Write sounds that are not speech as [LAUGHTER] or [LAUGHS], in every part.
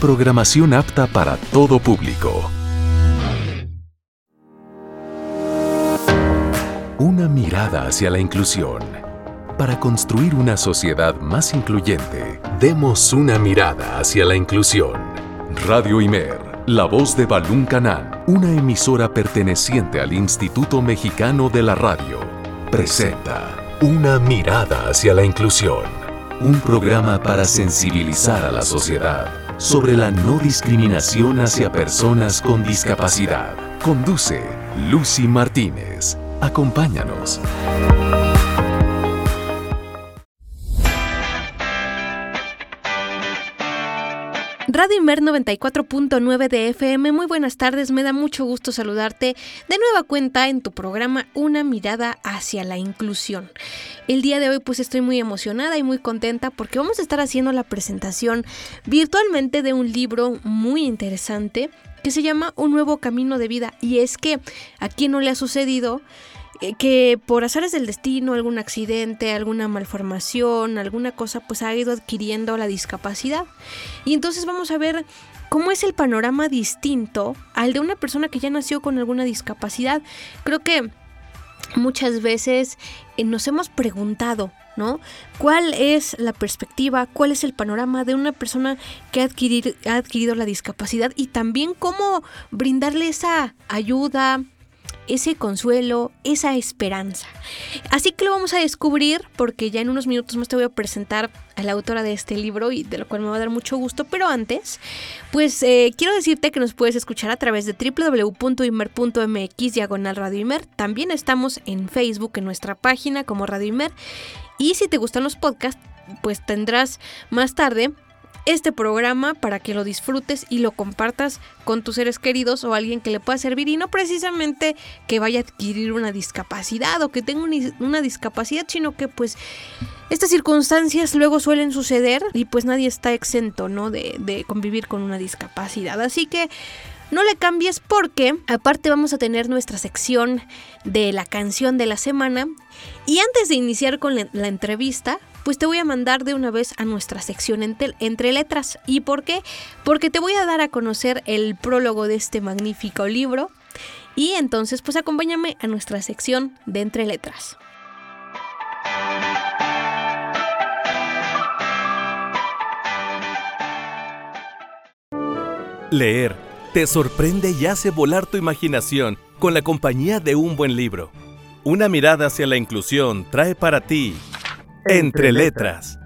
Programación apta para todo público. Una mirada hacia la inclusión. Para construir una sociedad más incluyente, demos una mirada hacia la inclusión. Radio Imer, la voz de Balún Canán, una emisora perteneciente al Instituto Mexicano de la Radio, presenta Una mirada hacia la inclusión. Un programa para sensibilizar a la sociedad sobre la no discriminación hacia personas con discapacidad. Conduce Lucy Martínez. Acompáñanos. Radio Inmer 94.9 de FM, muy buenas tardes, me da mucho gusto saludarte de nueva cuenta en tu programa Una mirada hacia la inclusión. El día de hoy pues estoy muy emocionada y muy contenta porque vamos a estar haciendo la presentación virtualmente de un libro muy interesante que se llama Un nuevo camino de vida y es que a quien no le ha sucedido que por azares del destino, algún accidente, alguna malformación, alguna cosa, pues ha ido adquiriendo la discapacidad. Y entonces vamos a ver cómo es el panorama distinto al de una persona que ya nació con alguna discapacidad. Creo que muchas veces eh, nos hemos preguntado, ¿no? ¿Cuál es la perspectiva, cuál es el panorama de una persona que ha ha adquirido la discapacidad y también cómo brindarle esa ayuda, ese consuelo, esa esperanza. Así que lo vamos a descubrir porque ya en unos minutos más te voy a presentar a la autora de este libro y de lo cual me va a dar mucho gusto. Pero antes, pues eh, quiero decirte que nos puedes escuchar a través de www.imer.mx diagonal Radio. También estamos en Facebook en nuestra página como Radio Imer. Y si te gustan los podcasts, pues tendrás más tarde este programa para que lo disfrutes y lo compartas con tus seres queridos o alguien que le pueda servir y no precisamente que vaya a adquirir una discapacidad o que tenga una discapacidad, sino que pues estas circunstancias luego suelen suceder y pues nadie está exento, ¿no? De, de convivir con una discapacidad. Así que no le cambies porque aparte vamos a tener nuestra sección de la canción de la semana. Y antes de iniciar con la entrevista, pues te voy a mandar de una vez a nuestra sección entre, letras. ¿Y por qué? Porque te voy a dar a conocer el prólogo de este magnífico libro. Y entonces pues acompáñame a nuestra sección de entre letras. Leer te sorprende y hace volar tu imaginación con la compañía de un buen libro. Una mirada hacia la inclusión trae para ti entre letras.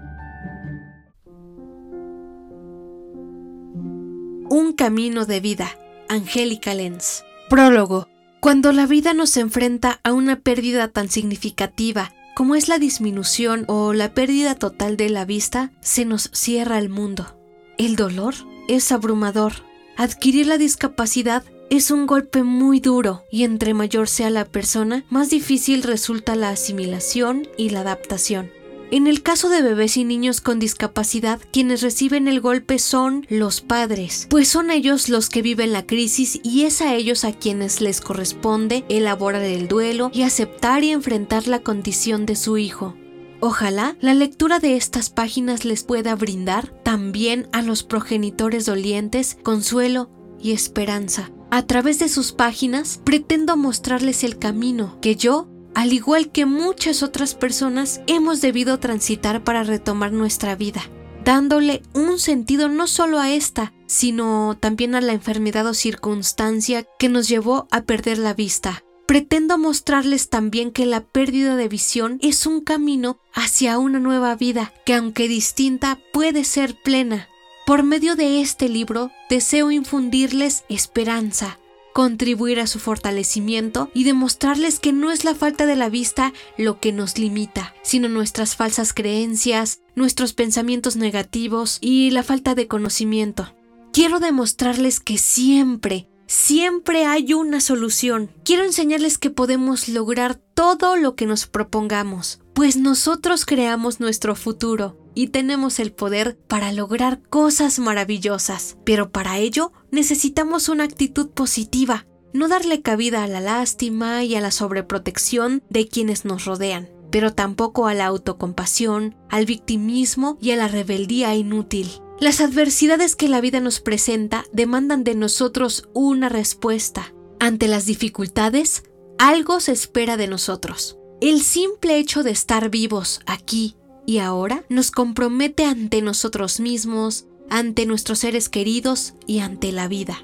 Un camino de vida. Angélica Lenz. Prólogo. Cuando la vida nos enfrenta a una pérdida tan significativa como es la disminución o la pérdida total de la vista, se nos cierra el mundo. El dolor es abrumador. Adquirir la discapacidad es un golpe muy duro y entre mayor sea la persona, más difícil resulta la asimilación y la adaptación. En el caso de bebés y niños con discapacidad, quienes reciben el golpe son los padres, pues son ellos los que viven la crisis y es a ellos a quienes les corresponde elaborar el duelo y aceptar y enfrentar la condición de su hijo. Ojalá la lectura de estas páginas les pueda brindar también a los progenitores dolientes consuelo y esperanza. A través de sus páginas pretendo mostrarles el camino que yo al igual que muchas otras personas, hemos debido transitar para retomar nuestra vida, dándole un sentido no solo a esta, sino también a la enfermedad o circunstancia que nos llevó a perder la vista. Pretendo mostrarles también que la pérdida de visión es un camino hacia una nueva vida, que aunque distinta puede ser plena. Por medio de este libro deseo infundirles esperanza, contribuir a su fortalecimiento y demostrarles que no es la falta de la vista lo que nos limita, sino nuestras falsas creencias, nuestros pensamientos negativos y la falta de conocimiento. Quiero demostrarles que siempre, siempre hay una solución. Quiero enseñarles que podemos lograr todo lo que nos propongamos, pues nosotros creamos nuestro futuro y tenemos el poder para lograr cosas maravillosas, pero para ello necesitamos una actitud positiva, no darle cabida a la lástima y a la sobreprotección de quienes nos rodean, pero tampoco a la autocompasión, al victimismo y a la rebeldía inútil. Las adversidades que la vida nos presenta demandan de nosotros una respuesta. Ante las dificultades, algo se espera de nosotros. El simple hecho de estar vivos aquí y ahora nos compromete ante nosotros mismos, ante nuestros seres queridos y ante la vida.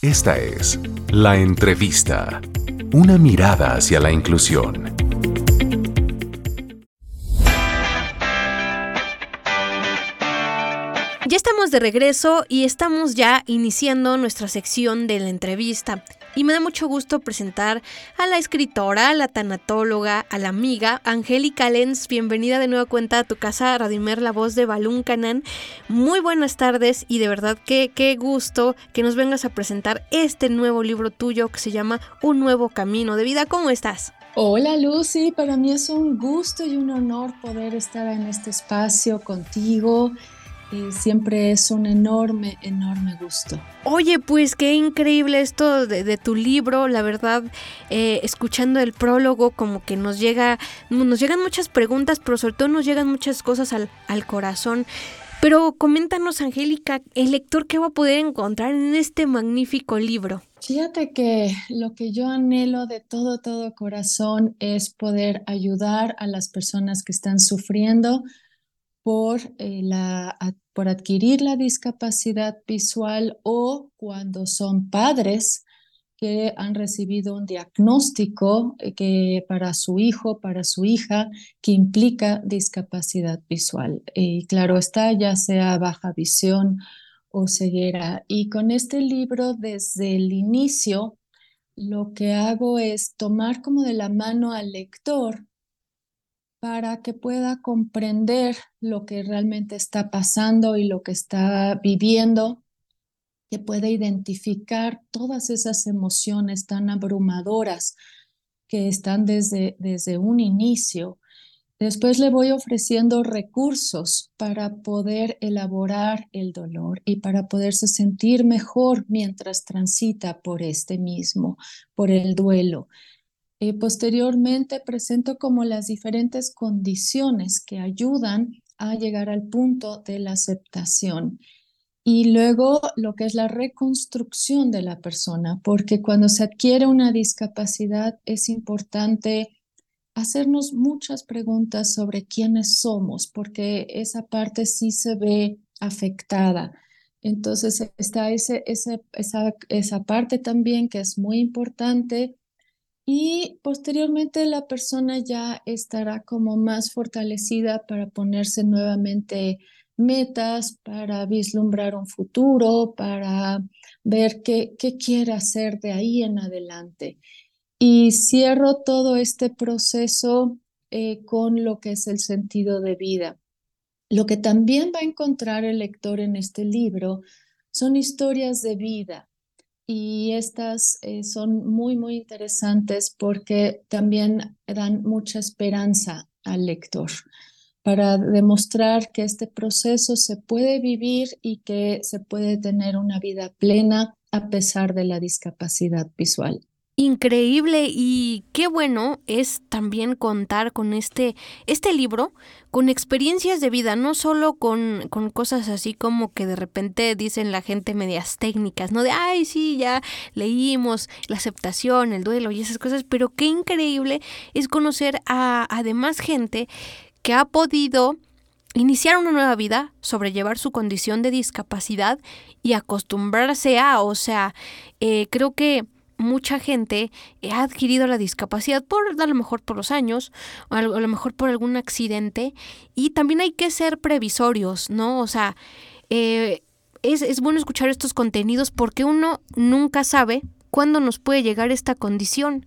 Esta es La Entrevista, una mirada hacia la inclusión. Ya estamos de regreso y estamos ya iniciando nuestra sección de la entrevista. Y me da mucho gusto presentar a la escritora, a la tanatóloga, a la amiga Angélica Lenz. Bienvenida de nueva cuenta a tu casa, Radimer, la voz de Balún Canán. Muy buenas tardes y de verdad que qué gusto que nos vengas a presentar este nuevo libro tuyo que se llama Un nuevo camino de vida. ¿Cómo estás? Hola Lucy, para mí es un gusto y un honor poder estar en este espacio contigo siempre es un enorme, enorme gusto. Oye, pues qué increíble esto de, tu libro, la verdad, eh, escuchando el prólogo como que nos llega, nos llegan muchas preguntas, pero sobre todo nos llegan muchas cosas al, al corazón. Pero coméntanos, Angélica, el lector qué va a poder encontrar en este magnífico libro. Fíjate que lo que yo anhelo de todo, todo corazón es poder ayudar a las personas que están sufriendo por, eh, la, por adquirir la discapacidad visual o cuando son padres que han recibido un diagnóstico eh, que para su hijo, para su hija, que implica discapacidad visual. Y claro está, ya sea baja visión o ceguera. Y con este libro, desde el inicio, lo que hago es tomar como de la mano al lector para que pueda comprender lo que realmente está pasando y lo que está viviendo, que pueda identificar todas esas emociones tan abrumadoras que están desde, desde un inicio. Después le voy ofreciendo recursos para poder elaborar el dolor y para poderse sentir mejor mientras transita por este mismo, por el duelo. Eh, posteriormente presento como las diferentes condiciones que ayudan a llegar al punto de la aceptación. Y luego lo que es la reconstrucción de la persona, porque cuando se adquiere una discapacidad es importante hacernos muchas preguntas sobre quiénes somos, porque esa parte sí se ve afectada. Entonces está ese, esa, esa parte también que es muy importante y posteriormente la persona ya estará como más fortalecida para ponerse nuevamente metas, para vislumbrar un futuro, para ver qué, qué quiere hacer de ahí en adelante. Y cierro todo este proceso eh, con lo que es el sentido de vida. Lo que también va a encontrar el lector en este libro son historias de vida, y estas eh, son muy, muy interesantes porque también dan mucha esperanza al lector. Para demostrar que este proceso se puede vivir y que se puede tener una vida plena a pesar de la discapacidad visual increíble y qué bueno es también contar con este, este libro, con experiencias de vida, no solo con, con, cosas así como que de repente dicen la gente medias técnicas, ¿no? De, ay, sí, ya leímos la aceptación, el duelo y esas cosas, pero qué increíble es conocer a además gente que ha podido iniciar una nueva vida, sobrellevar su condición de discapacidad y acostumbrarse a, o sea, eh, creo que mucha gente ha adquirido la discapacidad por a lo mejor por los años, o a lo mejor por algún accidente, y también hay que ser previsorios, ¿no? O sea, eh, es, es bueno escuchar estos contenidos porque uno nunca sabe cuándo nos puede llegar esta condición.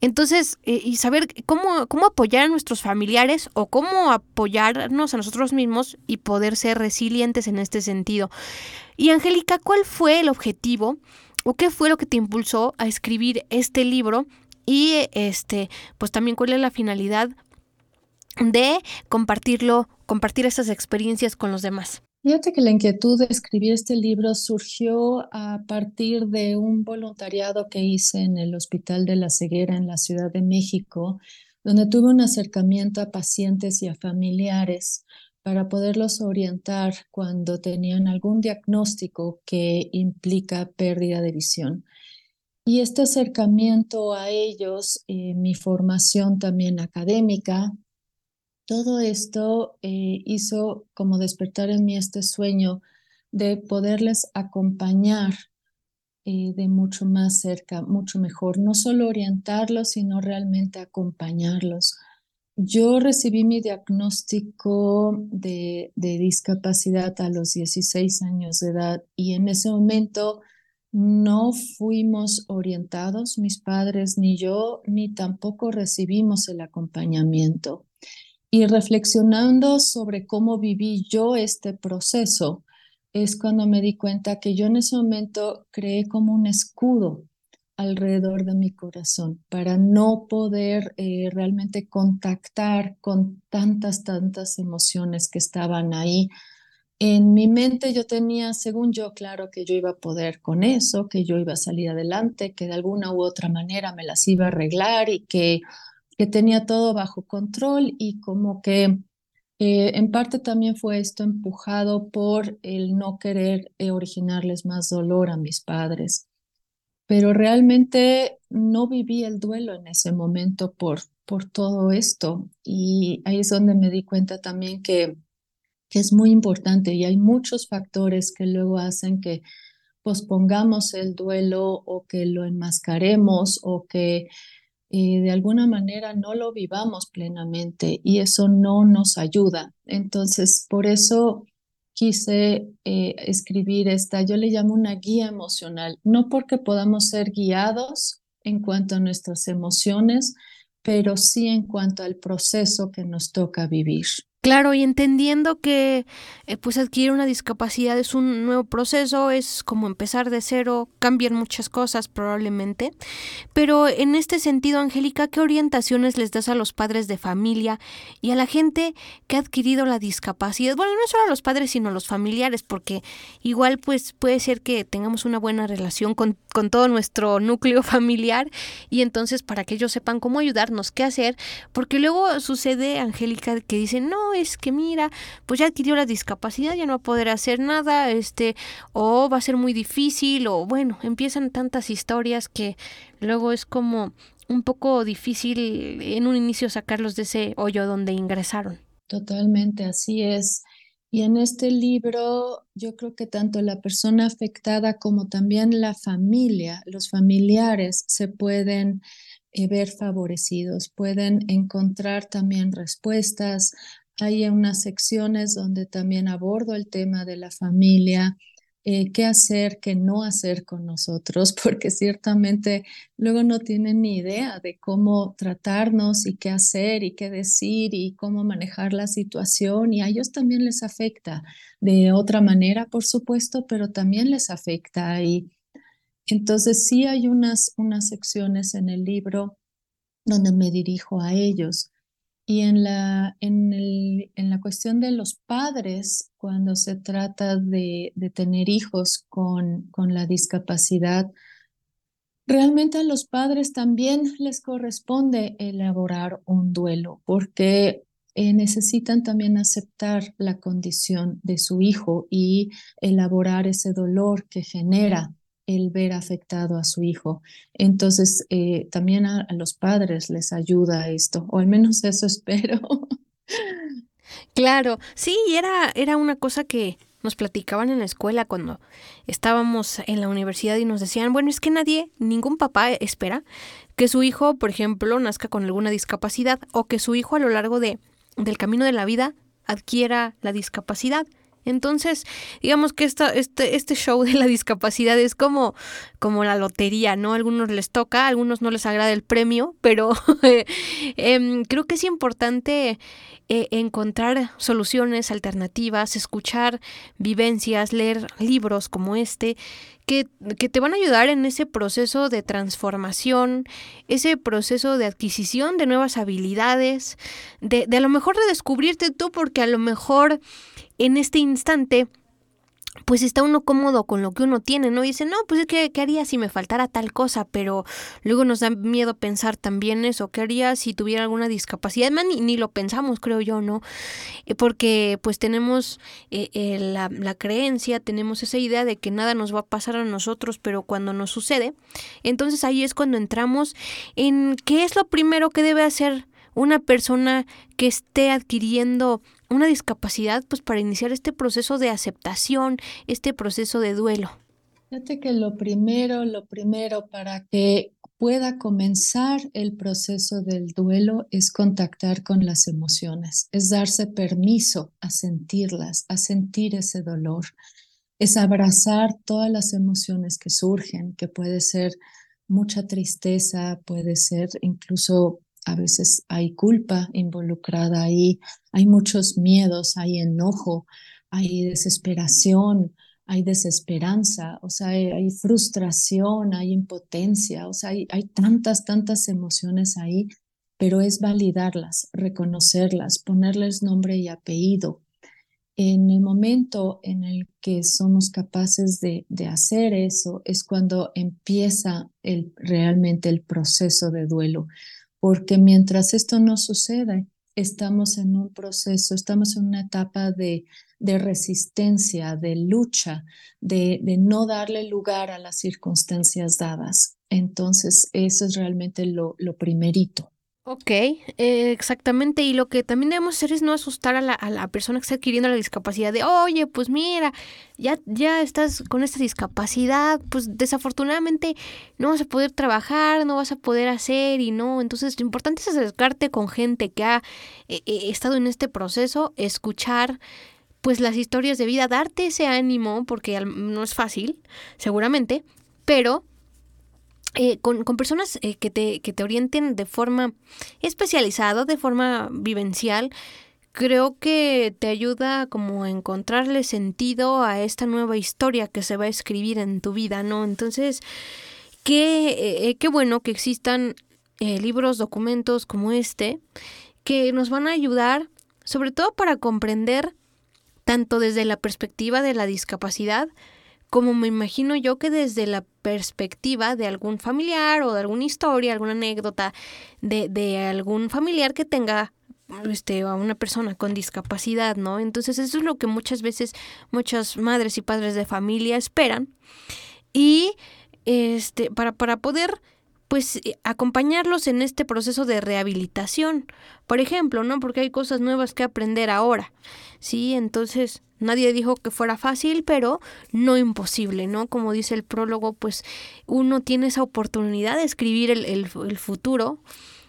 Entonces, eh, y saber cómo, cómo apoyar a nuestros familiares o cómo apoyarnos a nosotros mismos y poder ser resilientes en este sentido. Y Angélica, ¿cuál fue el objetivo o qué fue lo que te impulsó a escribir este libro y este pues también cuál es la finalidad de compartirlo, compartir estas experiencias con los demás. Fíjate que la inquietud de escribir este libro surgió a partir de un voluntariado que hice en el Hospital de la Ceguera en la Ciudad de México, donde tuve un acercamiento a pacientes y a familiares para poderlos orientar cuando tenían algún diagnóstico que implica pérdida de visión. Y este acercamiento a ellos, eh, mi formación también académica, todo esto eh, hizo como despertar en mí este sueño de poderles acompañar eh, de mucho más cerca, mucho mejor, no solo orientarlos, sino realmente acompañarlos. Yo recibí mi diagnóstico de, de, discapacidad a los 16 años de edad y en ese momento no fuimos orientados, mis padres ni yo, ni tampoco recibimos el acompañamiento. Y reflexionando sobre cómo viví yo este proceso, es cuando me di cuenta que yo en ese momento creé como un escudo alrededor de mi corazón para no poder eh, realmente contactar con tantas, tantas emociones que estaban ahí. En mi mente yo tenía, según yo, claro que yo iba a poder con eso, que yo iba a salir adelante, que de alguna u otra manera me las iba a arreglar y que, que tenía todo bajo control y como que eh, en parte también fue esto empujado por el no querer eh, originarles más dolor a mis padres. Pero realmente no viví el duelo en ese momento por, por todo esto. Y ahí es donde me di cuenta también que, que es muy importante y hay muchos factores que luego hacen que pospongamos el duelo o que lo enmascaremos o que de alguna manera no lo vivamos plenamente y eso no nos ayuda. Entonces, por eso quise eh, escribir esta, yo le llamo una guía emocional, no porque podamos ser guiados en cuanto a nuestras emociones, pero sí en cuanto al proceso que nos toca vivir. Claro, y entendiendo que eh, pues adquirir una discapacidad es un nuevo proceso, es como empezar de cero, cambian muchas cosas probablemente, pero en este sentido, Angélica, ¿qué orientaciones les das a los padres de familia y a la gente que ha adquirido la discapacidad? Bueno, no solo a los padres, sino a los familiares, porque igual pues puede ser que tengamos una buena relación con, con todo nuestro núcleo [LAUGHS] familiar y entonces para que ellos sepan cómo ayudarnos, qué hacer, porque luego sucede, Angélica, que dicen, no, es que mira, pues ya adquirió la discapacidad, ya no va a poder hacer nada, este, o va a ser muy difícil, o bueno, empiezan tantas historias que luego es como un poco difícil en un inicio sacarlos de ese hoyo donde ingresaron. Totalmente, así es. Y en este libro yo creo que tanto la persona afectada como también la familia, los familiares se pueden eh, ver favorecidos, pueden encontrar también respuestas hay unas secciones donde también abordo el tema de la familia, eh, qué hacer, qué no hacer con nosotros, [LAUGHS] porque ciertamente luego no tienen ni idea de cómo tratarnos y qué hacer y qué decir y cómo manejar la situación y a ellos también les afecta de otra manera, por supuesto, pero también les afecta y entonces sí hay unas, unas secciones en el libro donde me dirijo a ellos y en la, en, el, en la cuestión de los padres, cuando se trata de, de tener hijos con, con la discapacidad, realmente a los padres también les corresponde elaborar un duelo, porque eh, necesitan también aceptar la condición de su hijo y elaborar ese dolor que genera el ver afectado a su hijo. Entonces, eh, también a, los padres les ayuda esto, o al menos [LAUGHS] eso espero. Claro, sí, era, era una cosa que nos platicaban en la escuela cuando estábamos en la universidad y nos decían, bueno, es que nadie, ningún papá espera que su hijo, por ejemplo, nazca con alguna discapacidad o que su hijo a lo largo de, del camino de la vida adquiera la discapacidad. Entonces, digamos que esta, este, este show de la discapacidad es como, como la lotería, ¿no? A algunos les toca, a algunos no les agrada el premio, pero [LAUGHS] em, creo que es importante eh, encontrar soluciones alternativas, escuchar vivencias, leer libros como este, que, que, te van a ayudar en ese proceso de transformación, ese proceso de adquisición de nuevas habilidades, de, de a lo mejor de descubrirte tú, porque a lo mejor en este instante pues está uno cómodo con lo que uno tiene, ¿no? Y dice, no, pues ¿qué, ¿qué haría si me faltara tal cosa? Pero luego nos da miedo pensar también eso, ¿qué haría si tuviera alguna discapacidad? ni, ni lo pensamos, creo yo, ¿no? Eh, porque pues tenemos eh, eh, la, la creencia, tenemos esa idea de que nada nos va a pasar a nosotros, pero cuando nos sucede, entonces ahí es cuando entramos en qué es lo primero que debe hacer una persona que esté adquiriendo una discapacidad, pues para iniciar este proceso de aceptación, este proceso de duelo? Fíjate que lo primero, lo primero para que pueda comenzar el proceso del duelo es contactar con las emociones, es darse permiso a sentirlas, a sentir ese dolor, es abrazar todas las emociones que surgen, que puede ser mucha tristeza, puede ser incluso a veces hay culpa involucrada ahí, hay muchos miedos, hay enojo, hay desesperación, hay desesperanza, o sea, hay, frustración, hay impotencia, o sea, hay, hay tantas, tantas emociones ahí, pero es validarlas, reconocerlas, ponerles nombre y apellido. En el momento en el que somos capaces de, de hacer eso es cuando empieza el, realmente el proceso de duelo porque mientras esto no sucede, estamos en un proceso, estamos en una etapa de, resistencia, de lucha, de, no darle lugar a las circunstancias dadas. Entonces, eso es realmente lo, lo primerito. Ok, eh, exactamente. Y lo que también debemos hacer es no asustar a la, a la, persona que está adquiriendo la discapacidad de, oye, pues mira, ya, ya estás con esta discapacidad, pues desafortunadamente no vas a poder trabajar, no vas a poder hacer y no. Entonces, lo importante es acercarte con gente que ha eh, eh, estado en este proceso, escuchar pues las historias de vida, darte ese ánimo, porque no es fácil, seguramente, pero eh, con, con, personas eh, que, te, que te orienten de forma especializada, de forma vivencial, creo que te ayuda como a encontrarle sentido a esta nueva historia que se va a escribir en tu vida, ¿no? Entonces, qué, eh, qué bueno que existan libros, documentos como este, que nos van a ayudar, sobre todo para comprender, tanto desde la perspectiva de la discapacidad, como me imagino yo que desde la perspectiva de algún familiar o de alguna historia, alguna anécdota de, de algún familiar que tenga este, a una persona con discapacidad, ¿no? Entonces eso es lo que muchas veces muchas madres y padres de familia esperan. Y este, para, para poder pues eh, acompañarlos en este proceso de rehabilitación, por ejemplo, ¿no? Porque hay cosas nuevas que aprender ahora, ¿sí? Entonces, nadie dijo que fuera fácil, pero no imposible, ¿no? Como dice el prólogo, pues uno tiene esa oportunidad de escribir el, el, futuro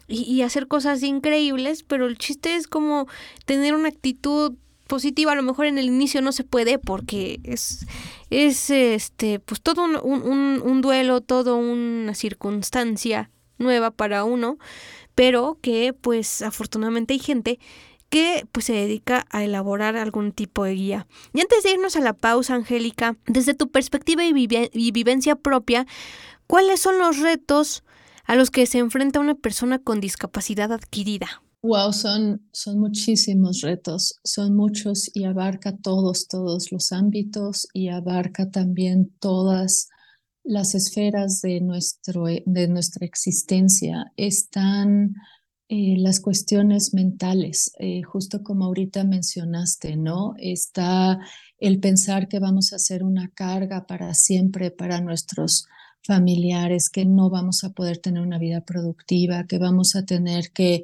y, y hacer cosas increíbles, pero el chiste es como tener una actitud positiva, a lo mejor en el inicio no se puede porque es, es este, pues todo un, un, un duelo, toda una circunstancia nueva para uno, pero que pues afortunadamente hay gente que pues se dedica a elaborar algún tipo de guía. Y antes de irnos a la pausa, Angélica, desde tu perspectiva y, y vivencia propia, ¿cuáles son los retos a los que se enfrenta una persona con discapacidad adquirida? Wow, son, son muchísimos retos, son muchos y abarca todos, todos los ámbitos y abarca también todas las esferas de, nuestro, de nuestra existencia. Están eh, las cuestiones mentales, eh, justo como ahorita mencionaste, ¿no? Está el pensar que vamos a hacer una carga para siempre para nuestros familiares, que no vamos a poder tener una vida productiva, que vamos a tener que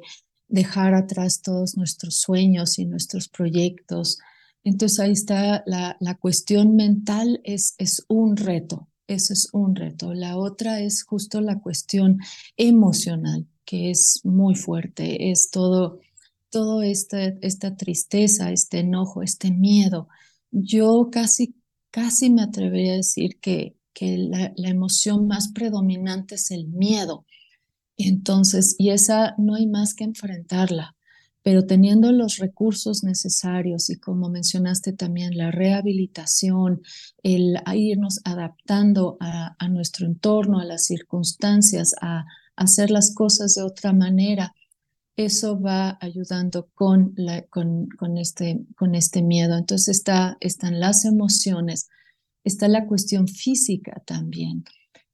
dejar atrás todos nuestros sueños y nuestros proyectos. Entonces ahí está la, la cuestión mental, es, es un reto, eso es un reto. La otra es justo la cuestión emocional, que es muy fuerte, es todo, todo esta, esta tristeza, este enojo, este miedo. Yo casi, casi me atrevería a decir que, que la, la emoción más predominante es el miedo entonces, y esa no hay más que enfrentarla, pero teniendo los recursos necesarios y como mencionaste también la rehabilitación, el irnos adaptando a, nuestro entorno, a las circunstancias, a, hacer las cosas de otra manera, eso va ayudando con, con, con, este, con este miedo. Entonces está, están las emociones, está la cuestión física también.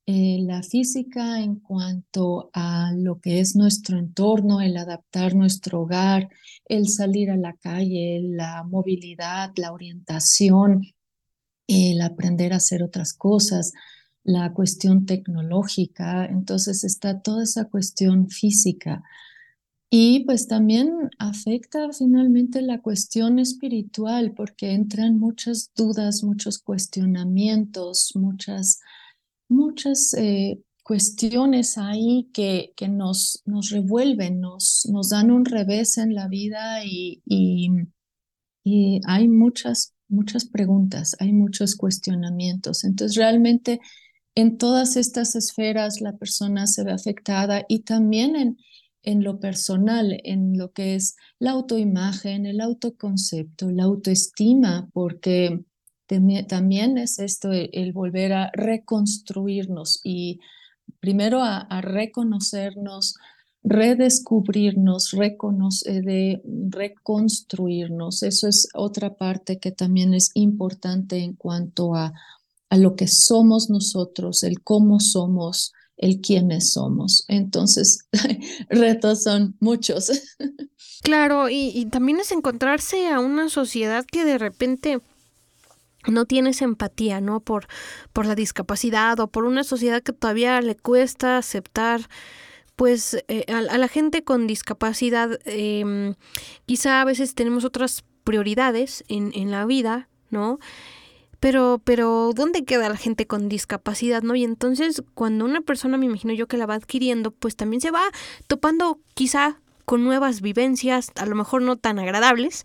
Eh, la física en cuanto a lo que es nuestro entorno, el adaptar nuestro hogar, el salir a la calle, la movilidad, la orientación, el aprender a hacer otras cosas, la cuestión tecnológica, entonces está toda esa cuestión física. Y pues también afecta finalmente la cuestión espiritual porque entran muchas dudas, muchos cuestionamientos, muchas muchas eh, cuestiones ahí que, que nos, nos revuelven, nos, nos dan un revés en la vida y, y, hay muchas, muchas preguntas, hay muchos cuestionamientos. Entonces, realmente en todas estas esferas la persona se ve afectada y también en, en lo personal, en lo que es la autoimagen, el autoconcepto, la autoestima, porque también es esto, el, volver a reconstruirnos y primero a, reconocernos, redescubrirnos, reconocer, de reconstruirnos. Eso es otra parte que también es importante en cuanto a, a lo que somos nosotros, el cómo somos, el quiénes somos. Entonces, [LAUGHS] retos son muchos. [LAUGHS] Claro, y, y, también es encontrarse a una sociedad que de repente no tienes empatía, ¿no? Por, por la discapacidad o por una sociedad que todavía le cuesta aceptar pues eh, a, la gente con discapacidad em, quizá a veces tenemos otras prioridades en, en la vida, ¿no? Pero, pero, ¿dónde queda la gente con discapacidad, no? Y entonces, cuando una persona, me imagino yo que la va adquiriendo, pues también se va topando quizá con nuevas vivencias, a lo mejor no tan agradables,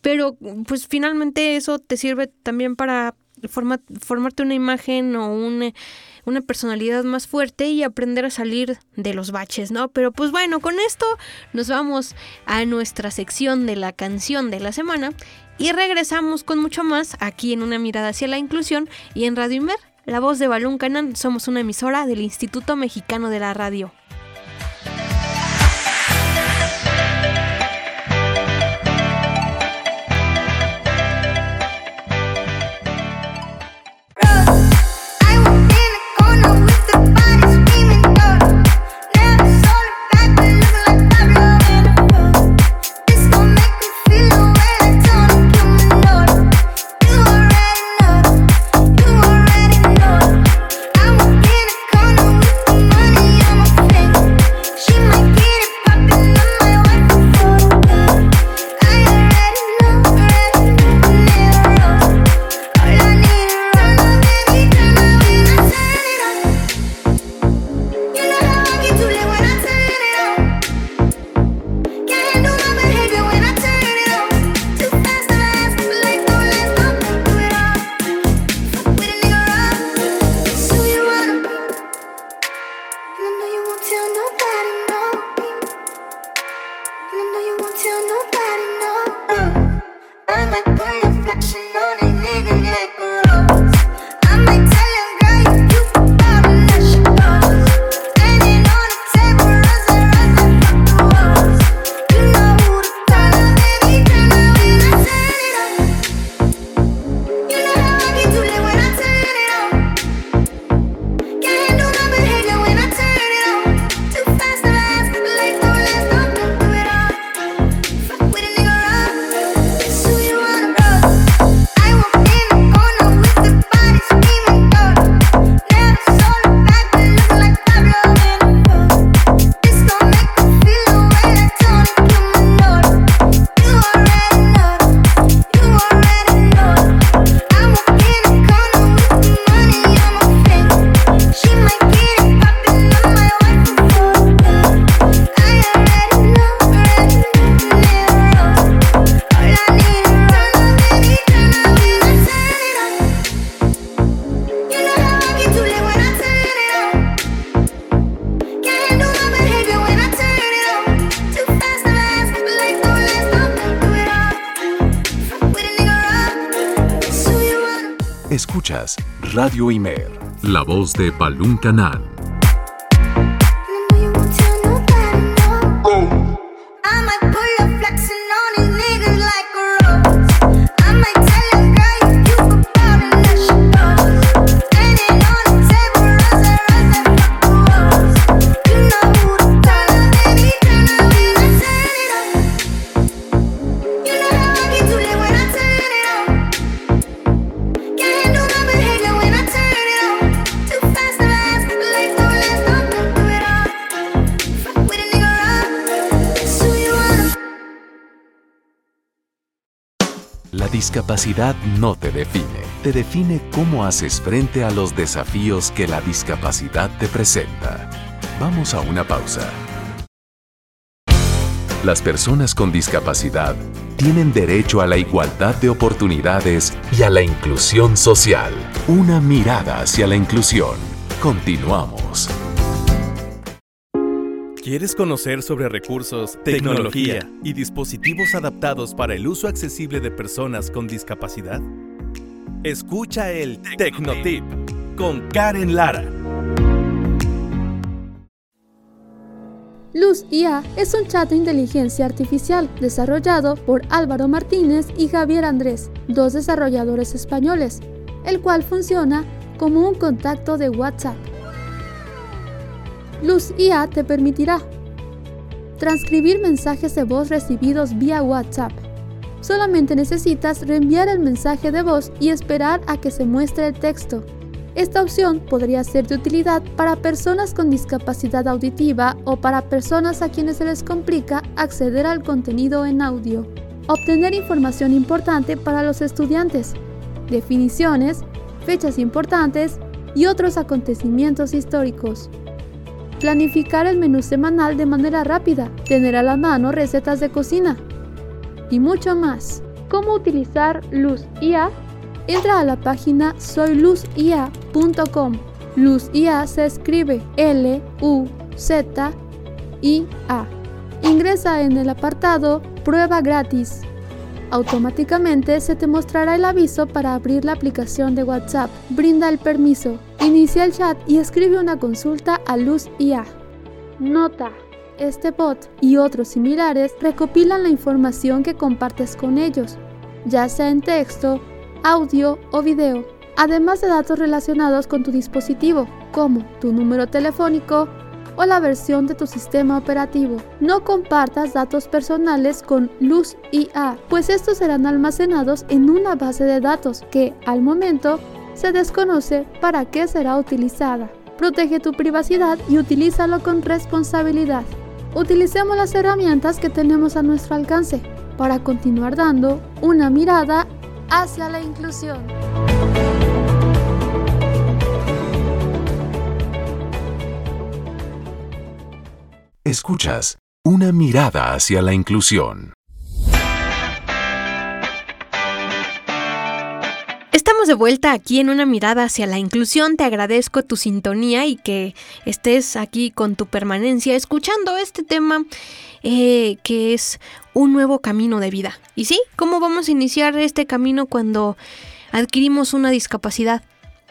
pero pues finalmente eso te sirve también para formarte una imagen o una personalidad más fuerte y aprender a salir de los baches, ¿no? Pero pues bueno, con esto nos vamos a nuestra sección de la canción de la semana y regresamos con mucho más aquí en una mirada hacia la inclusión y en Radio Inver, la voz de Balún Canan, somos una emisora del Instituto Mexicano de la Radio. Radio Balún Canal. Discapacidad no te define, te define cómo haces frente a los desafíos que la discapacidad te presenta. Vamos a una pausa. Las personas con discapacidad tienen derecho a la igualdad de oportunidades y a la inclusión social. Una mirada hacia la inclusión. Continuamos. ¿Quieres conocer sobre recursos, tecnología y dispositivos adaptados para el uso accesible de personas con discapacidad? Escucha el Tecnotip con Karen Lara. Luz IA es un chat de inteligencia artificial desarrollado por Álvaro Martínez y Javier Andrés, dos desarrolladores españoles, el cual funciona como un contacto de WhatsApp. Luz IA te permitirá transcribir mensajes de voz recibidos vía WhatsApp. Solamente necesitas reenviar el mensaje de voz y esperar a que se muestre el texto. Esta opción podría ser de utilidad para personas con discapacidad auditiva o para personas a quienes se les complica acceder al contenido en audio. Obtener información importante para los estudiantes, definiciones, fechas importantes y otros acontecimientos históricos planificar el menú semanal de manera rápida, tener a la mano recetas de cocina y mucho más. ¿Cómo utilizar Luz IA? Entra a la página soyluzia.com. Luz IA se escribe L-U-Z-I-A. Ingresa en el apartado Prueba gratis automáticamente se te mostrará el aviso para abrir la aplicación de WhatsApp. Brinda el permiso, inicia el chat y escribe una consulta a Luz IA. Nota. Este bot y otros similares recopilan la información que compartes con ellos, ya sea en texto, audio o video, además de datos relacionados con tu dispositivo, como tu número telefónico, o la versión de tu sistema operativo. No compartas datos personales con Luz IA, pues estos serán almacenados en una base de datos que, al momento, se desconoce para qué será utilizada. Protege tu privacidad y utilízalo con responsabilidad. Utilicemos las herramientas que tenemos a nuestro alcance para continuar dando una mirada hacia la inclusión. Escuchas una mirada hacia la inclusión. Estamos de vuelta aquí en una mirada hacia la inclusión. Te agradezco tu sintonía y que estés aquí con tu permanencia escuchando este tema eh, que es un nuevo camino de vida. Y sí, ¿cómo vamos a iniciar este camino cuando adquirimos una discapacidad?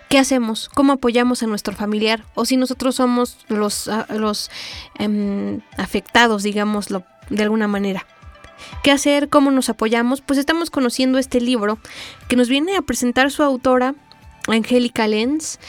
¿Qué hacemos? ¿Cómo apoyamos a nuestro familiar? O si nosotros somos los, ah, los em, afectados, digámoslo de alguna manera. ¿Qué hacer? ¿Cómo nos apoyamos? Pues estamos conociendo este libro que nos viene a presentar su autora, Angélica Lenz.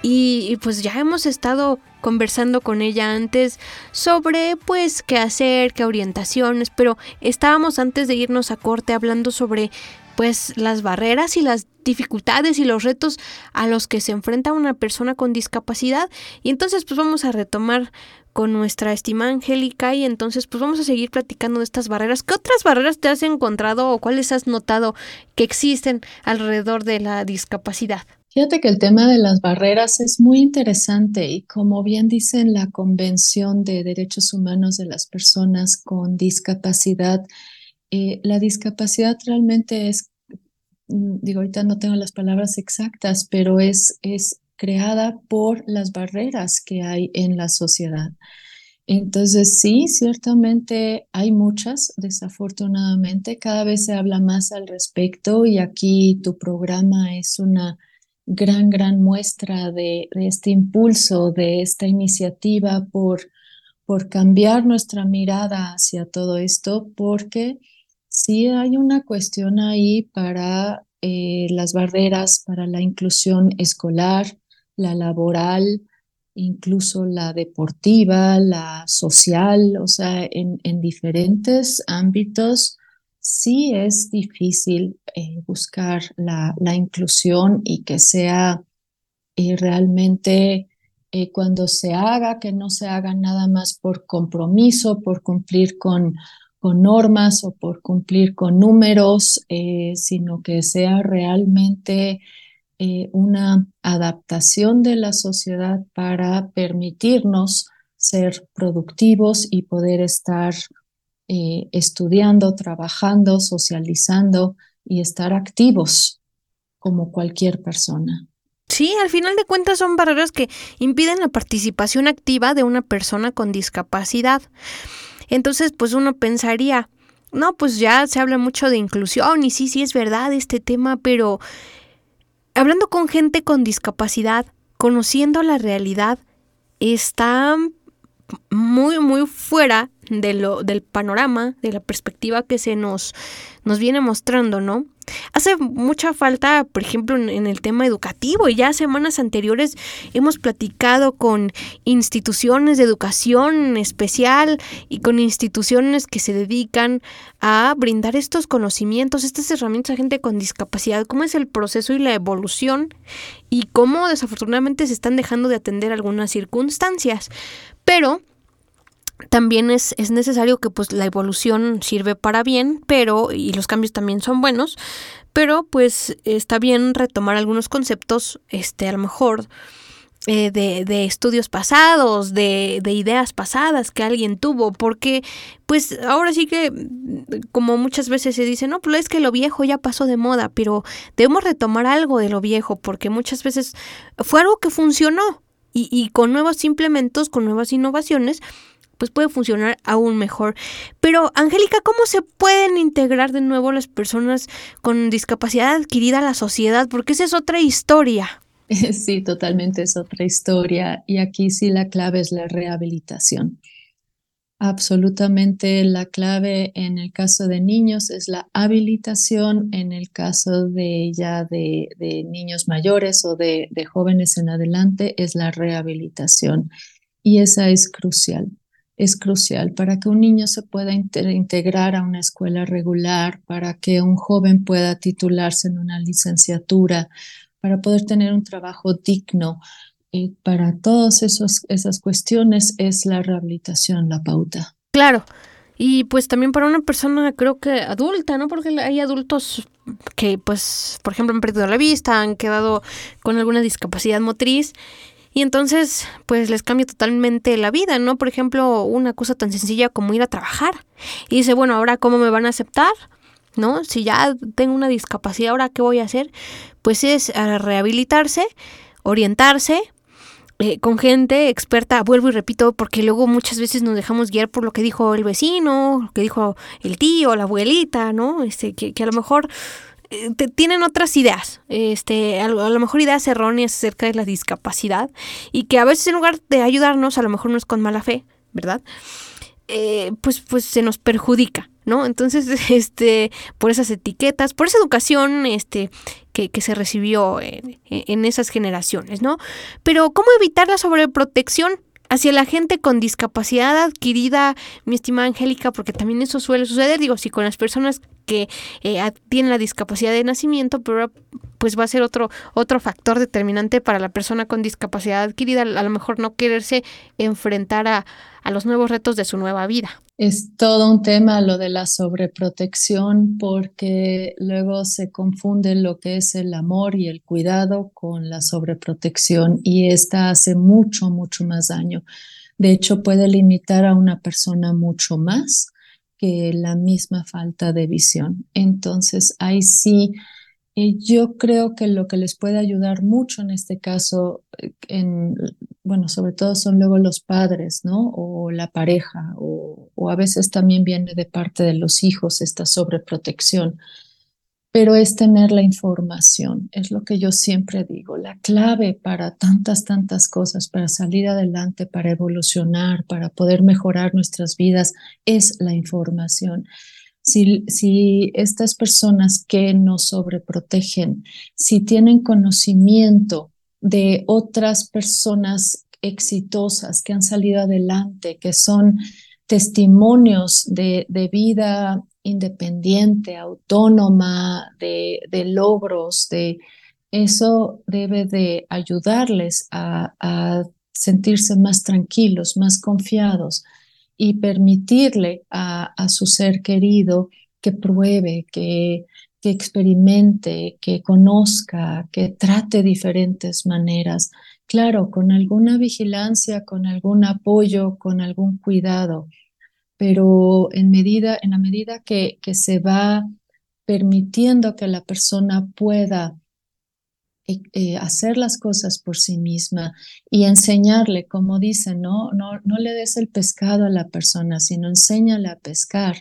Y, pues ya hemos estado conversando con ella antes sobre pues qué hacer, qué orientaciones, pero estábamos antes de irnos a corte hablando sobre pues las barreras y las dificultades y los retos a los que se enfrenta una persona con discapacidad. Y entonces pues vamos a retomar con nuestra estimada Angélica y entonces pues vamos a seguir platicando de estas barreras. ¿Qué otras barreras te has encontrado o cuáles has notado que existen alrededor de la discapacidad? Fíjate que el tema de las barreras es muy interesante y como bien dice en la Convención de Derechos Humanos de las Personas con Discapacidad, eh, la discapacidad realmente es, mm, digo, ahorita no tengo las palabras exactas, pero es, es creada por las barreras que hay en la sociedad. Entonces, sí, ciertamente hay muchas, desafortunadamente, cada vez se habla más al respecto y aquí tu programa es una gran, gran muestra de, de este impulso, de esta iniciativa por, por cambiar nuestra mirada hacia todo esto, porque Sí hay una cuestión ahí para eh, las barreras para la inclusión escolar, la laboral, incluso la deportiva, la social, o sea, en, diferentes ámbitos sí es difícil eh, buscar la, inclusión y que sea eh, realmente cuando se haga, que no se haga nada más por compromiso, por cumplir con normas o por cumplir con números, eh, sino que sea realmente eh, una adaptación de la sociedad para permitirnos ser productivos y poder estar eh, estudiando, trabajando, socializando y estar activos como cualquier persona. Sí, al final de cuentas son barreras que impiden la participación activa de una persona con discapacidad. Entonces, pues uno pensaría, no, pues ya se habla mucho de inclusión y sí, sí es verdad este tema, pero hablando con gente con discapacidad, conociendo la realidad, está muy, muy fuera de lo, del panorama, de la perspectiva que se nos, nos viene mostrando, ¿no? Hace mucha falta, por ejemplo, en, el tema educativo, y ya semanas anteriores hemos platicado con instituciones de educación especial y con instituciones que se dedican a brindar estos conocimientos, estas herramientas a gente con discapacidad, cómo es el proceso y la evolución y cómo desafortunadamente se están dejando de atender algunas circunstancias. Pero también es, es, necesario que pues la evolución sirve para bien, pero, y los cambios también son buenos, pero pues está bien retomar algunos conceptos, este, a lo mejor eh, de, de, estudios pasados, de, de, ideas pasadas que alguien tuvo, porque pues ahora sí que, como muchas veces se dice, no, pues es que lo viejo ya pasó de moda, pero debemos retomar algo de lo viejo, porque muchas veces fue algo que funcionó. Y, y con nuevos implementos, con nuevas innovaciones, pues puede funcionar aún mejor. Pero, Angélica, ¿cómo se pueden integrar de nuevo las personas con discapacidad adquirida a la sociedad? Porque esa es otra historia. [LAUGHS] Sí, totalmente es otra historia. Y aquí sí la clave es la rehabilitación. Absolutamente la clave en el caso de niños es la habilitación, en el caso de ya de, niños mayores o de jóvenes en adelante es la rehabilitación. Y esa es crucial es crucial para que un niño se pueda integrar a una escuela regular, para que un joven pueda titularse en una licenciatura, para poder tener un trabajo digno. Y para todas esas cuestiones es la rehabilitación la pauta. Claro. Y pues también para una persona creo que adulta, ¿no? Porque hay adultos que pues, por ejemplo, han perdido la vista, han quedado con alguna discapacidad motriz y entonces, pues les cambia totalmente la vida, ¿no? Por ejemplo, una cosa tan sencilla como ir a trabajar. Y dice, bueno, ahora cómo me van a aceptar, ¿no? Si ya tengo una discapacidad, ahora qué voy a hacer? Pues es rehabilitarse, orientarse, eh, con gente experta, vuelvo y repito, porque luego muchas veces nos dejamos guiar por lo que dijo el vecino, lo que dijo el tío, la abuelita, ¿no? Este, que, a lo mejor eh, tienen otras ideas, este, a, lo mejor ideas erróneas acerca de la discapacidad y que a veces en lugar de ayudarnos, a lo mejor no es con mala fe, ¿verdad? Eh, pues, pues se nos perjudica, ¿no? Entonces, [LAUGHS] este, por esas etiquetas, por esa educación, este, que, se recibió en, en esas generaciones, ¿no? Pero, ¿cómo evitar la sobreprotección? hacia la gente con discapacidad adquirida, mi estimada Angélica, porque también eso suele suceder, digo, si con las personas que eh, tienen la discapacidad de nacimiento, pero pues va a ser otro, otro factor determinante para la persona con discapacidad adquirida, a lo mejor no quererse enfrentar a, a los nuevos retos de su nueva vida. Es todo un tema lo de la sobreprotección porque luego se confunde lo que es el amor y el cuidado con la sobreprotección y esta hace mucho, mucho más daño. De hecho, puede limitar a una persona mucho más que la misma falta de visión. Entonces, ahí sí yo creo que lo que les puede ayudar mucho en este caso, eh, en, bueno, sobre todo son luego los padres, ¿no? O la pareja, o, a veces también viene de parte de los hijos esta sobreprotección pero es tener la información, es lo que yo siempre digo, la clave para tantas, tantas cosas, para salir adelante, para evolucionar, para poder mejorar nuestras vidas, es la información si, estas personas que nos sobreprotegen, si tienen conocimiento de otras personas exitosas que han salido adelante, que son testimonios de, vida independiente, autónoma, de, logros, de eso debe de ayudarles a sentirse más tranquilos, más confiados y permitirle a, su ser querido que pruebe, que, que experimente, que conozca, que trate diferentes maneras. Claro, con alguna vigilancia, con algún apoyo, con algún cuidado, pero en medida, en la medida que, que se va permitiendo que la persona pueda eh, eh, hacer las cosas por sí misma y enseñarle, como dicen, ¿no? No, no le des el pescado a la persona, sino enséñale a pescar.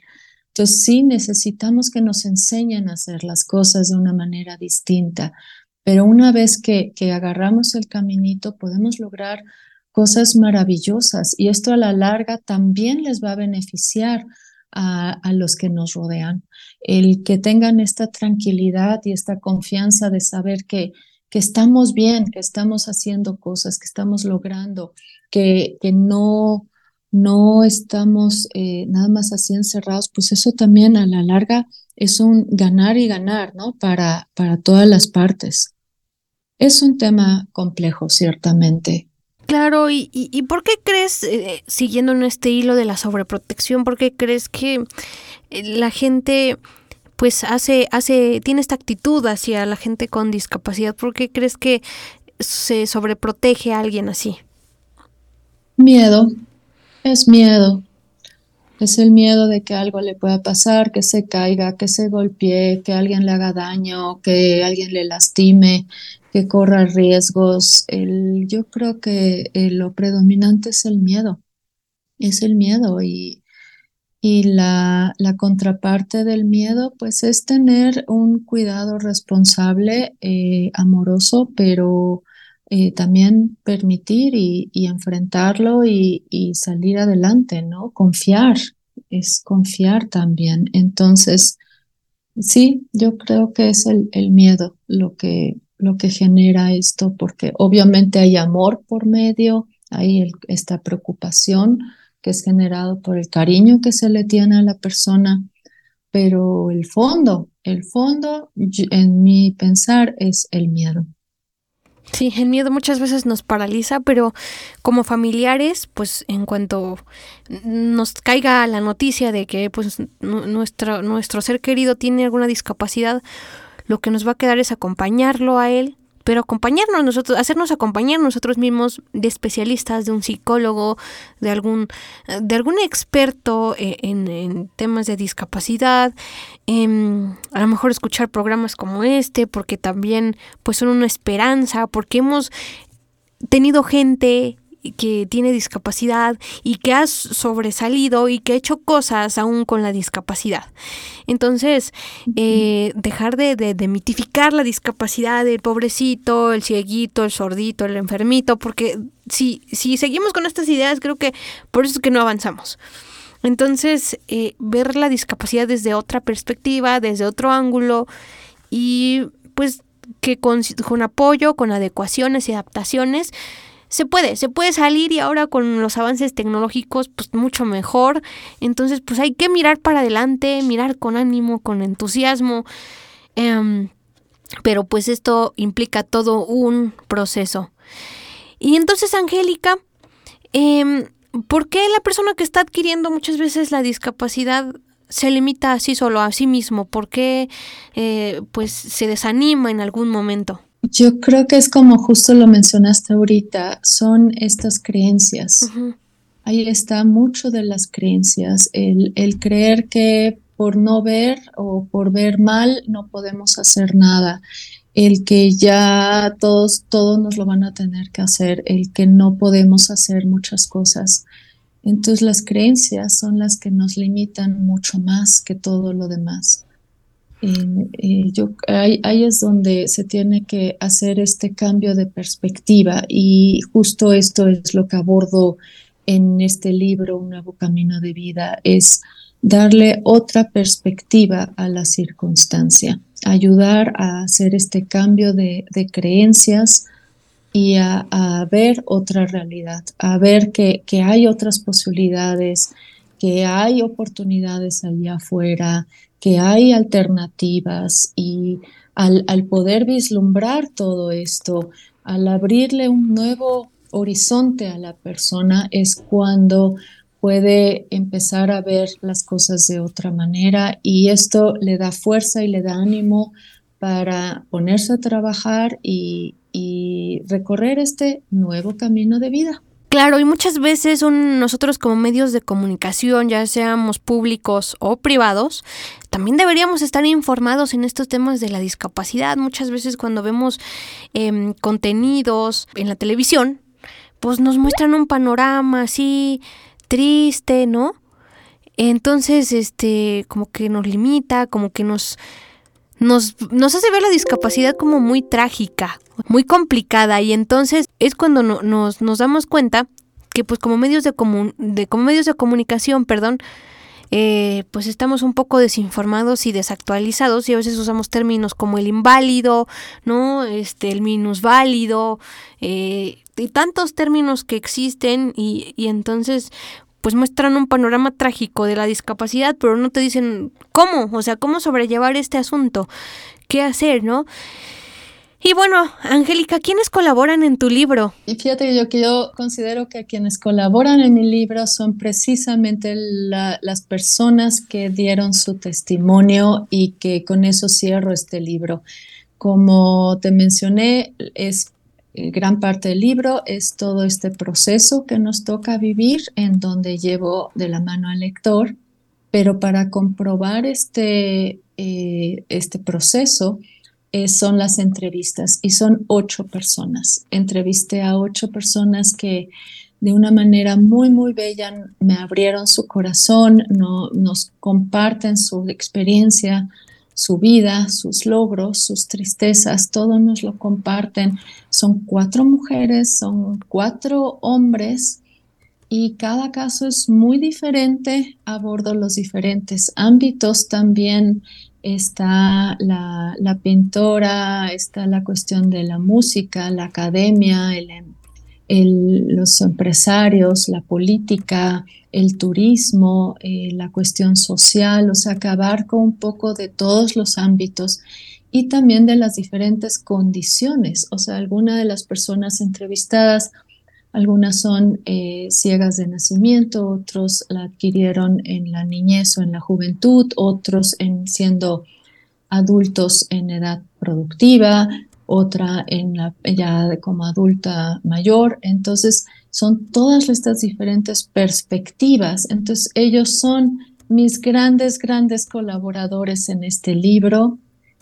Entonces sí necesitamos que nos enseñen a hacer las cosas de una manera distinta, pero una vez que, que agarramos el caminito podemos lograr cosas maravillosas y esto a la larga también les va a beneficiar a, a, los que nos rodean. El que tengan esta tranquilidad y esta confianza de saber que que estamos bien, que estamos haciendo cosas, que estamos logrando, que, que no, no estamos eh, nada más así encerrados, pues eso también a la larga es un ganar y ganar, ¿no? Para, para todas las partes. Es un tema complejo, ciertamente. Claro, ¿y, y, por qué crees, eh, siguiendo en este hilo de la sobreprotección, por qué crees que eh, la gente pues hace, hace, tiene esta actitud hacia la gente con discapacidad? ¿Por qué crees que se sobreprotege a alguien así? Miedo, es miedo. Es el miedo de que algo le pueda pasar, que se caiga, que se golpee, que alguien le haga daño, que alguien le lastime, que corra riesgos. El, yo creo que eh, lo predominante es el miedo. Es el miedo y, y la, contraparte del miedo, pues es tener un cuidado responsable, eh, amoroso, pero eh, también permitir y, enfrentarlo y, salir adelante, ¿no? Confiar, es confiar también. Entonces, sí, yo creo que es el, miedo lo que, lo que genera esto, porque obviamente hay amor por medio, hay esta preocupación, que es generado por el cariño que se le tiene a la persona, pero el fondo, el fondo en mi pensar es el miedo. Sí, el miedo muchas veces nos paraliza, pero como familiares, pues en cuanto nos caiga la noticia de que pues nuestro, nuestro ser querido tiene alguna discapacidad, lo que nos va a quedar es acompañarlo a él, pero acompañarnos nosotros, hacernos acompañar nosotros mismos de especialistas, de un psicólogo, de algún, de algún experto eh, en, temas de discapacidad, em, a lo mejor escuchar programas como este, porque también pues son una esperanza, porque hemos tenido gente que tiene discapacidad y que ha sobresalido y que ha hecho cosas aún con la discapacidad. Entonces, eh, dejar de, de, mitificar la discapacidad del pobrecito, el cieguito, el sordito, el enfermito, porque si, si seguimos con estas ideas, creo que por eso es que no avanzamos. Entonces, eh, ver la discapacidad desde otra perspectiva, desde otro ángulo y pues que con, con apoyo, con adecuaciones y adaptaciones, se puede, se puede salir y ahora con los avances tecnológicos pues mucho mejor. Entonces pues hay que mirar para adelante, mirar con ánimo, con entusiasmo. Em, pero pues esto implica todo un proceso. Y entonces Angélica, eh, ¿por qué la persona que está adquiriendo muchas veces la discapacidad se limita así solo a sí mismo? ¿Por qué eh, pues se desanima en algún momento? Yo creo que es como justo lo mencionaste ahorita, son estas creencias. Ahí está mucho de las creencias, el, el, creer que por no ver o por ver mal no podemos hacer nada, el que ya todos, todos nos lo van a tener que hacer, el que no podemos hacer muchas cosas. Entonces las creencias son las que nos limitan mucho más que todo lo demás. Eh, yo, ahí, es donde se tiene que hacer este cambio de perspectiva y justo esto es lo que abordo en este libro, Un nuevo camino de vida, es darle otra perspectiva a la circunstancia, ayudar a hacer este cambio de, creencias y a, ver otra realidad, a ver que, que hay otras posibilidades, que hay oportunidades allá afuera, que hay alternativas y al, poder vislumbrar todo esto, al abrirle un nuevo horizonte a la persona, es cuando puede empezar a ver las cosas de otra manera y esto le da fuerza y le da ánimo para ponerse a trabajar y, recorrer este nuevo camino de vida. Claro, y muchas veces nosotros como medios de comunicación, ya seamos públicos o privados, también deberíamos estar informados en estos temas de la discapacidad. Muchas veces cuando vemos em, contenidos en la televisión, pues nos muestran un panorama así triste, ¿no? Entonces, este, como que nos limita, como que nos, nos, nos hace ver la discapacidad como muy trágica, muy complicada. Y entonces es cuando nos, nos damos cuenta que pues como medios de, de, como medios de comunicación, perdón, eh, pues estamos un poco desinformados y desactualizados y a veces usamos términos como el inválido, ¿no? Este, el minusválido, eh, y tantos términos que existen y, y entonces pues muestran un panorama trágico de la discapacidad, pero no te dicen cómo, o sea, cómo sobrellevar este asunto, qué hacer, ¿no? Y bueno, Angélica, ¿quiénes colaboran en tu libro? Y fíjate yo que yo considero que quienes colaboran en mi libro son precisamente las personas que dieron su testimonio y que con eso cierro este libro. Como te mencioné, es eh, gran parte del libro es todo este proceso que nos toca vivir, en donde llevo de la mano al lector, pero para comprobar este, eh, este proceso eh, son las entrevistas y son ocho personas. Entrevisté a ocho personas que de una manera muy, muy bella me abrieron su corazón, no, nos comparten su experiencia, su vida, sus logros, sus tristezas, todo nos lo comparten. Son cuatro mujeres, son cuatro hombres y cada caso es muy diferente, abordo los diferentes ámbitos también. Está la, pintora, está la cuestión de la música, la academia, los empresarios, la política, el turismo, eh, la cuestión social, o sea, acabar con un poco de todos los ámbitos y también de las diferentes condiciones. O sea, algunas de las personas entrevistadas, algunas son eh, ciegas de nacimiento, otros la adquirieron en la niñez o en la juventud, otros en siendo adultos en edad productiva, otra en la, ya como adulta mayor. Entonces, son todas estas diferentes perspectivas. Entonces, ellos son mis grandes, grandes colaboradores en este libro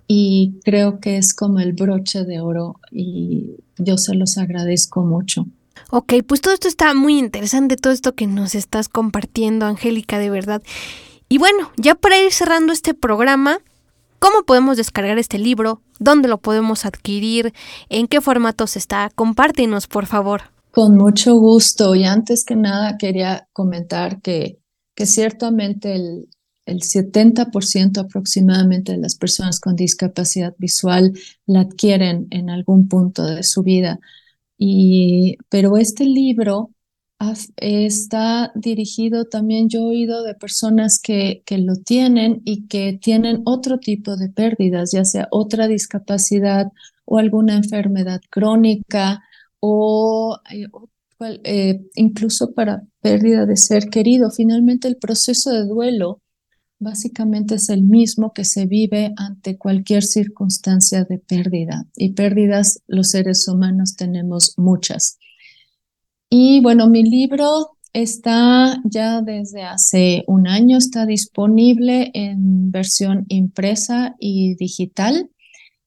y creo que es como el broche de oro y yo se los agradezco mucho. Ok, pues todo esto está muy interesante, todo esto que nos estás compartiendo, Angélica, de verdad. Y bueno, ya para ir cerrando este programa, ¿cómo podemos descargar este libro? ¿Dónde lo podemos adquirir? ¿En qué formatos está? Compártenos, por favor. Con mucho gusto. Y antes que nada quería comentar que, que ciertamente el, el 70% aproximadamente de las personas con discapacidad visual la adquieren en algún punto de su vida. Y, pero este libro está dirigido también, yo he oído de personas que, que lo tienen y que tienen otro tipo de pérdidas, ya sea otra discapacidad o alguna enfermedad crónica o eh, eh, incluso para pérdida de ser querido. Finalmente el proceso de duelo básicamente es el mismo que se vive ante cualquier circunstancia de pérdida y pérdidas los seres humanos tenemos muchas. Y bueno, mi libro está ya desde hace un año, está disponible en versión impresa y digital.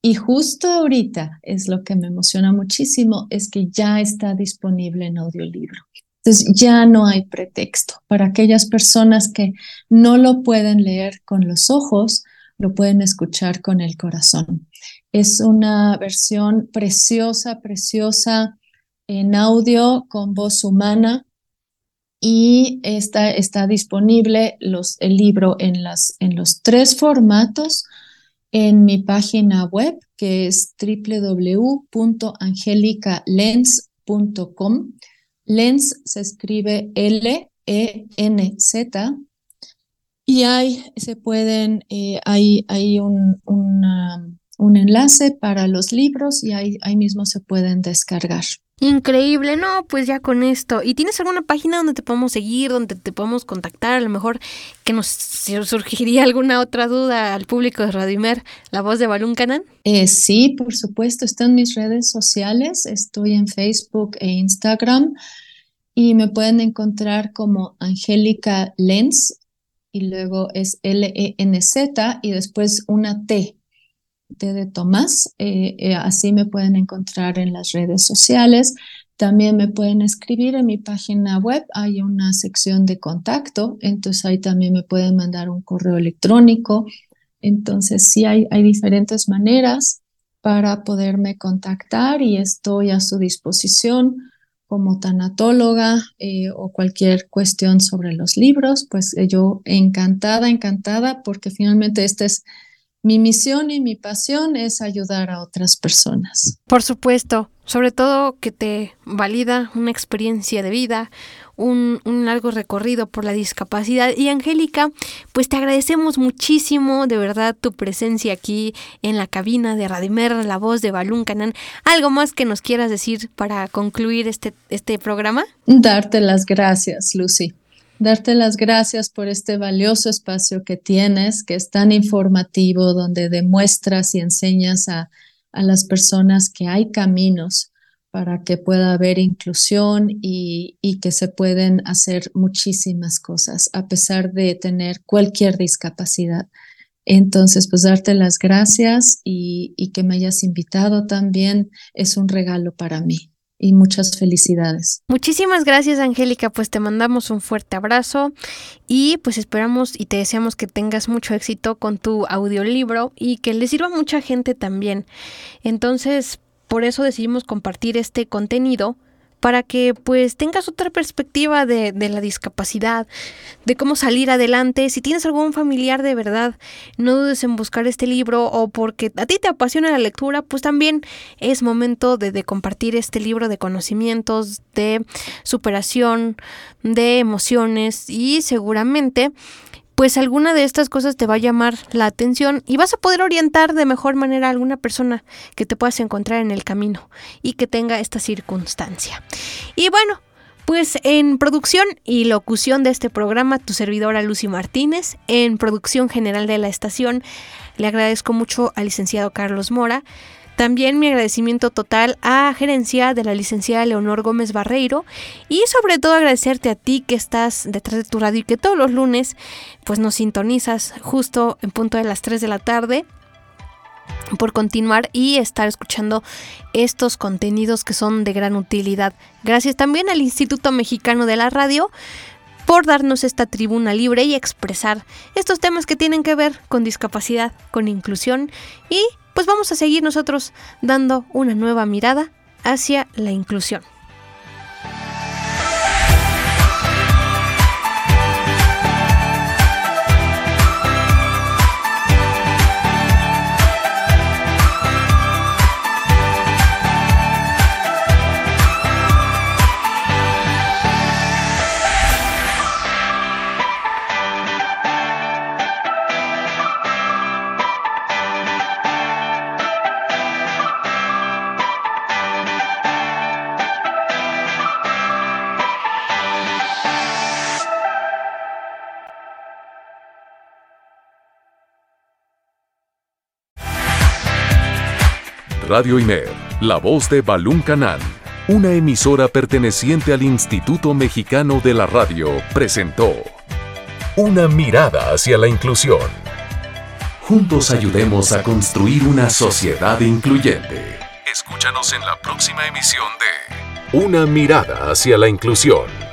Y justo ahorita es lo que me emociona muchísimo, es que ya está disponible en audiolibro. Ya no hay pretexto para aquellas personas que no lo pueden leer con los ojos, lo pueden escuchar con el corazón. Es una versión preciosa, preciosa en audio con voz humana y está, está disponible los, el libro en, en los tres formatos en mi página web, que es www.angelicalens.com. Lens se escribe L-E-N-Z. Y ahí se pueden, eh, hay, hay un, un enlace para los libros y ahí, ahí mismo se pueden descargar. Increíble, no, pues ya con esto. ¿Y tienes alguna página donde te podemos seguir, donde te podemos contactar? A lo mejor que nos surgiría alguna otra duda al público de Radimer, la voz de Balún Canan. Eh, sí, por supuesto, está en mis redes sociales, estoy en Facebook e Instagram y me pueden encontrar como Angélica Lenz y luego es L-E-N-Z y después una T de Tomás. Eh, eh, así me pueden encontrar en las redes sociales. También me pueden escribir en mi página web. Hay una sección de contacto, entonces ahí también me pueden mandar un correo electrónico. Entonces sí hay, hay diferentes maneras para poderme contactar y estoy a su disposición como tanatóloga eh, o cualquier cuestión sobre los libros, pues yo encantada, encantada, porque finalmente este es mi misión y mi pasión es ayudar a otras personas. Por supuesto, sobre todo que te valida una experiencia de vida, un, largo recorrido por la discapacidad. Y Angélica, pues te agradecemos muchísimo de verdad tu presencia aquí en la cabina de Radimer, la voz de Balún Canán. ¿Algo más que nos quieras decir para concluir este, este programa? Darte las gracias, Lucy darte las gracias por este valioso espacio que tienes, que es tan informativo, donde demuestras y enseñas a, las personas que hay caminos para que pueda haber inclusión y, que se pueden hacer muchísimas cosas a pesar de tener cualquier discapacidad. Entonces, pues darte las gracias y que me hayas invitado también es un regalo para mí y muchas felicidades. Muchísimas gracias Angélica, pues te mandamos un fuerte abrazo y pues esperamos y te deseamos que tengas mucho éxito con tu audiolibro y que le sirva a mucha gente también. Entonces, por eso decidimos compartir este contenido para que pues tengas otra perspectiva de, de, la discapacidad, de cómo salir adelante. Si tienes algún familiar de verdad, no dudes en buscar este libro o porque a ti te apasiona la lectura, pues también es momento de, de compartir este libro de conocimientos, de superación, de emociones y seguramente pues alguna de estas cosas te va a llamar la atención y vas a poder orientar de mejor manera a alguna persona que te puedas encontrar en el camino y que tenga esta circunstancia. Y bueno, pues en producción y locución de este programa, tu servidora Lucy Martínez, en producción general de la estación, le agradezco mucho al licenciado Carlos Mora, también mi agradecimiento total a gerencia de la licenciada Leonor Gómez Barreiro y sobre todo agradecerte a ti que estás detrás de tu radio y que todos los lunes pues nos sintonizas justo en punto de las 3 de la tarde por continuar y estar escuchando estos contenidos que son de gran utilidad. Gracias también al Instituto Mexicano de la Radio por darnos esta tribuna libre y expresar estos temas que tienen que ver con discapacidad, con inclusión y pues vamos a seguir nosotros dando una nueva mirada hacia la inclusión. Radio IMER, la voz de Balún Canal, una emisora perteneciente al Instituto Mexicano de la Radio, presentó Una mirada hacia la inclusión. Juntos ayudemos a construir una sociedad incluyente. Escúchanos en la próxima emisión de Una mirada hacia la inclusión.